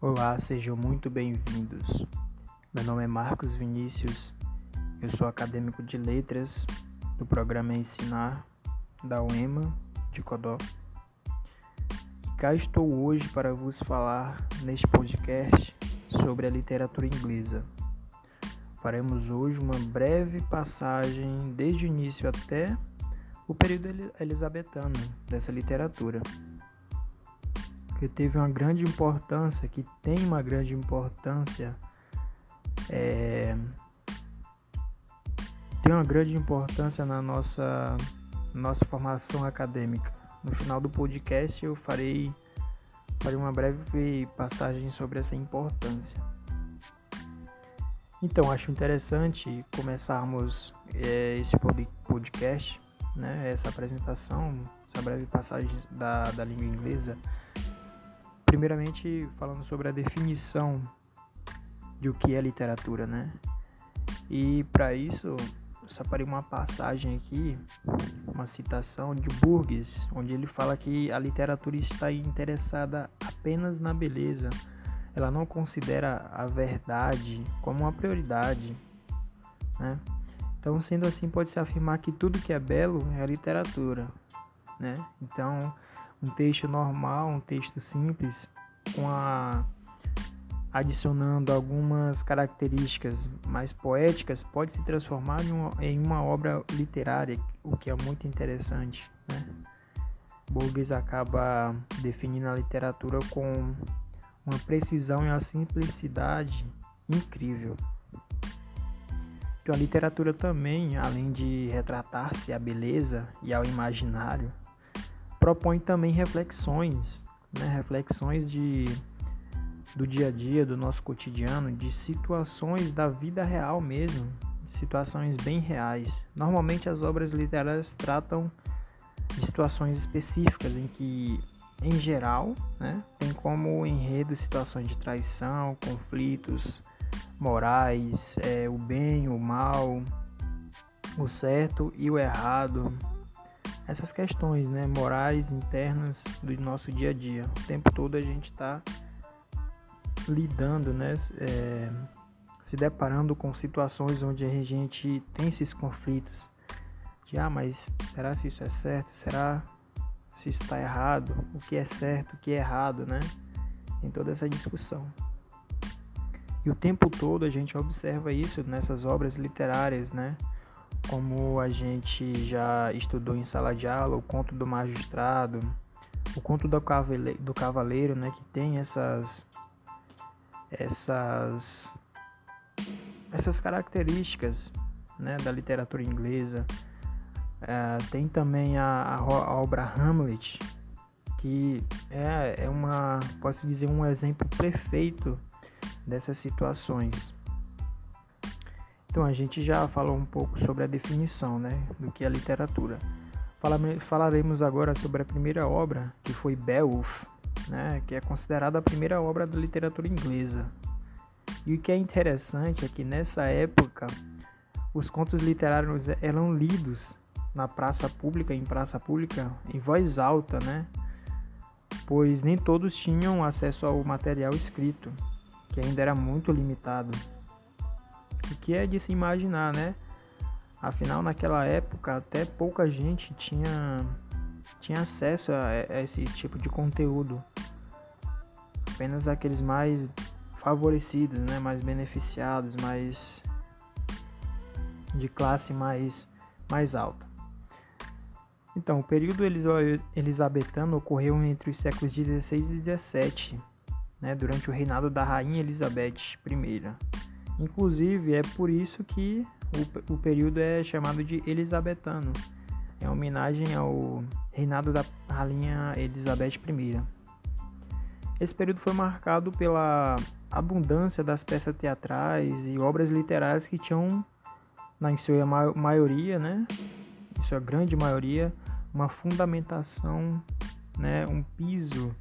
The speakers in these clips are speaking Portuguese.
Olá, sejam muito bem-vindos. Meu nome é Marcos Vinícius, eu sou acadêmico de letras do programa Ensinar da UEMA de Codó. E cá estou hoje para vos falar neste podcast sobre a literatura inglesa. Faremos hoje uma breve passagem desde o início até o período elizabetano dessa literatura que teve uma grande importância, que tem uma grande importância, é, tem uma grande importância na nossa, nossa formação acadêmica. No final do podcast eu farei, farei uma breve passagem sobre essa importância. Então, acho interessante começarmos é, esse podcast, né, essa apresentação, essa breve passagem da, da língua inglesa Primeiramente, falando sobre a definição de o que é literatura, né? E para isso, separei uma passagem aqui, uma citação de Burgess, onde ele fala que a literatura está interessada apenas na beleza. Ela não considera a verdade como uma prioridade, né? Então, sendo assim, pode-se afirmar que tudo que é belo é literatura, né? Então, um texto normal, um texto simples, com a adicionando algumas características mais poéticas, pode se transformar em uma, obra literária, o que é muito interessante. Né? Acaba definindo a literatura com uma precisão e uma simplicidade incrível. Então, a literatura também, além de retratar-se à beleza e ao imaginário, propõe também reflexões, né? reflexões de, do dia a dia, do nosso cotidiano, de situações da vida real mesmo, situações bem reais. Normalmente as obras literárias tratam de situações específicas em que, em geral, né, tem como enredo situações de traição, conflitos morais, é, o bem, o mal, o certo e o errado, essas questões né, morais internas do nosso dia a dia. O tempo todo a gente está lidando, né, é, se deparando com situações onde a gente tem esses conflitos de ah, mas será se isso é certo? Será se isso está errado? O que é certo? O que é errado, né? Em toda essa discussão. E o tempo todo a gente observa isso nessas obras literárias, né? Como a gente já estudou em sala de aula, o conto do magistrado, o conto do cavaleiro, né, que tem essas essas essas características né, da literatura inglesa. É, tem também a, a, obra Hamlet, que é, é uma, posso dizer, um exemplo perfeito dessas situações. Então a gente já falou um pouco sobre a definição né, do que é literatura. Falaremos agora sobre a primeira obra, que foi Beowulf, né, que é considerada a primeira obra da literatura inglesa. E o que é interessante é que nessa época os contos literários eram lidos na praça pública, em praça pública, em voz alta, né? Pois nem todos tinham acesso ao material escrito, que ainda era muito limitado o que é de se imaginar, né? Afinal, naquela época, até pouca gente tinha, tinha acesso a, a esse tipo de conteúdo. Apenas aqueles mais favorecidos, né? mais beneficiados, mais de classe mais, mais alta. Então, o período elisabetano ocorreu entre os séculos 16 e 17, né, durante o reinado da rainha Elizabeth I. Inclusive, é por isso que o, o período é chamado de Elisabetano, em homenagem ao reinado da rainha Elizabeth I. Esse período foi marcado pela abundância das peças teatrais e obras literárias que tinham, na sua maioria, né, em sua grande maioria, uma fundamentação, né, um piso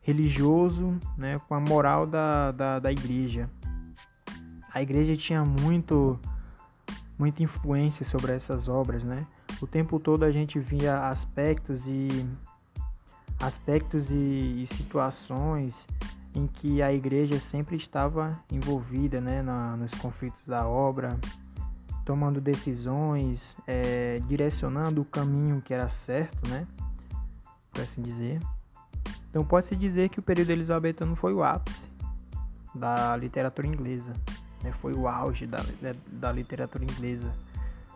religioso, né, com a moral da, da, da igreja a igreja tinha muito muita influência sobre essas obras, né? O tempo todo a gente via aspectos e aspectos e, e situações em que a igreja sempre estava envolvida né, na, nos conflitos da obra, tomando decisões, é, direcionando o caminho que era certo, né, por assim dizer. Então pode-se dizer que o período elizabetano foi o ápice da literatura inglesa, né, foi o auge da, da literatura inglesa.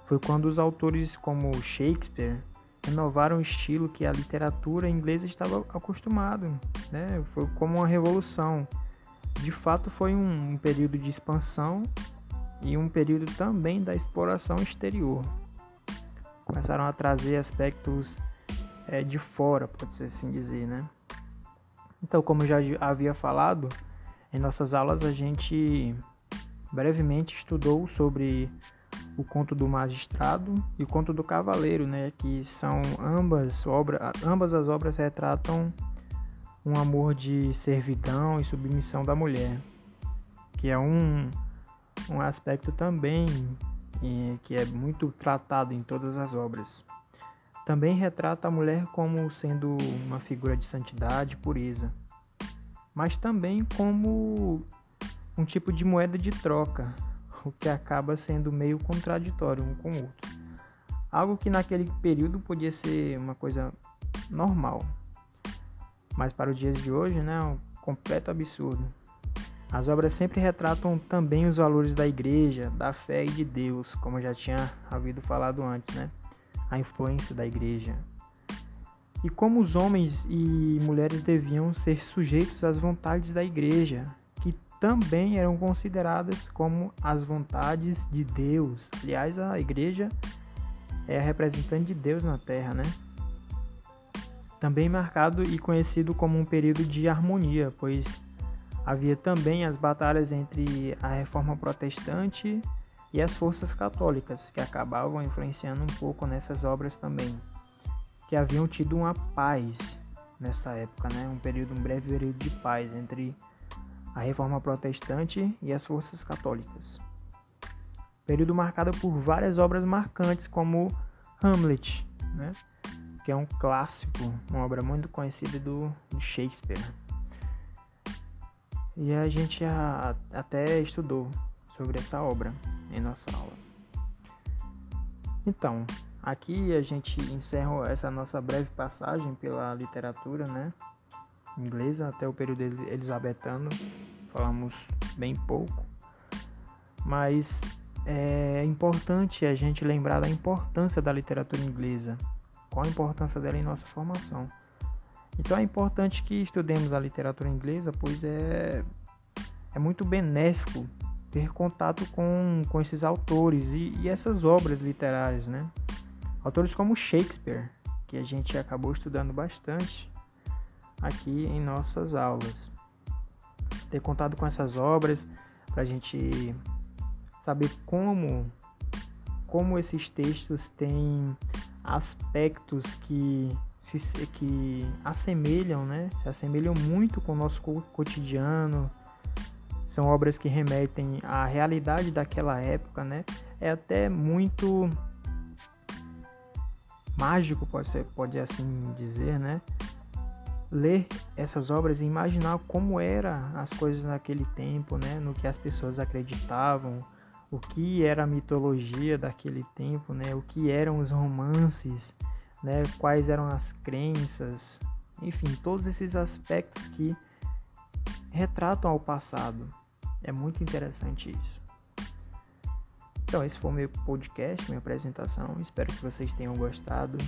Foi quando os autores como Shakespeare renovaram o estilo que a literatura inglesa estava acostumado, né? Foi como uma revolução. De fato, foi um, um período de expansão e um período também da exploração exterior. Começaram a trazer aspectos é, de fora, pode-se assim dizer, né? Então, como já havia falado, em nossas aulas a gente brevemente estudou sobre o Conto do Magistrado e o Conto do Cavaleiro, né, que são ambas obras, ambas as obras retratam um amor de servidão e submissão da mulher, que é um, um aspecto também e, que é muito tratado em todas as obras. Também retrata a mulher como sendo uma figura de santidade e pureza, mas também como um tipo de moeda de troca, o que acaba sendo meio contraditório um com o outro. Algo que naquele período podia ser uma coisa normal, mas para os dias de hoje, né, é um completo absurdo. As obras sempre retratam também os valores da igreja, da fé e de Deus, como já tinha havido falado antes, né? A influência da igreja. E como os homens e mulheres deviam ser sujeitos às vontades da igreja, também eram consideradas como as vontades de Deus. Aliás, a igreja é a representante de Deus na terra, né? Também marcado e conhecido como um período de harmonia, pois havia também as batalhas entre a reforma protestante e as forças católicas, que acabavam influenciando um pouco nessas obras também, que haviam tido uma paz nessa época, né? Um período, um breve período de paz entre a Reforma Protestante e as forças católicas. Período marcado por várias obras marcantes, como Hamlet, né? que é um clássico, uma obra muito conhecida do, Shakespeare. E a gente a, até estudou sobre essa obra em nossa aula. Então, aqui a gente encerra essa nossa breve passagem pela literatura, né? Inglesa até o período elisabetano, falamos bem pouco, mas é importante a gente lembrar da importância da literatura inglesa, qual a importância dela em nossa formação. Então é importante que estudemos a literatura inglesa, pois é, é muito benéfico ter contato com, com esses autores e, e essas obras literárias, né? Autores como Shakespeare, que a gente acabou estudando bastante, aqui em nossas aulas. Ter contato com essas obras para a gente saber como, como esses textos têm aspectos que se que assemelham, né? Se assemelham muito com o nosso cotidiano. São obras que remetem à realidade daquela época, né? É até muito mágico, pode ser, pode assim dizer, né? Ler essas obras e imaginar como eram as coisas naquele tempo, né? No que as pessoas acreditavam, o que era a mitologia daquele tempo, né? O que eram os romances, né? Quais eram as crenças, enfim, todos esses aspectos que retratam ao passado. É muito interessante isso. Então, esse foi o meu podcast, minha apresentação. Espero que vocês tenham gostado.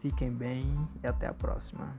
Fiquem bem e até a próxima.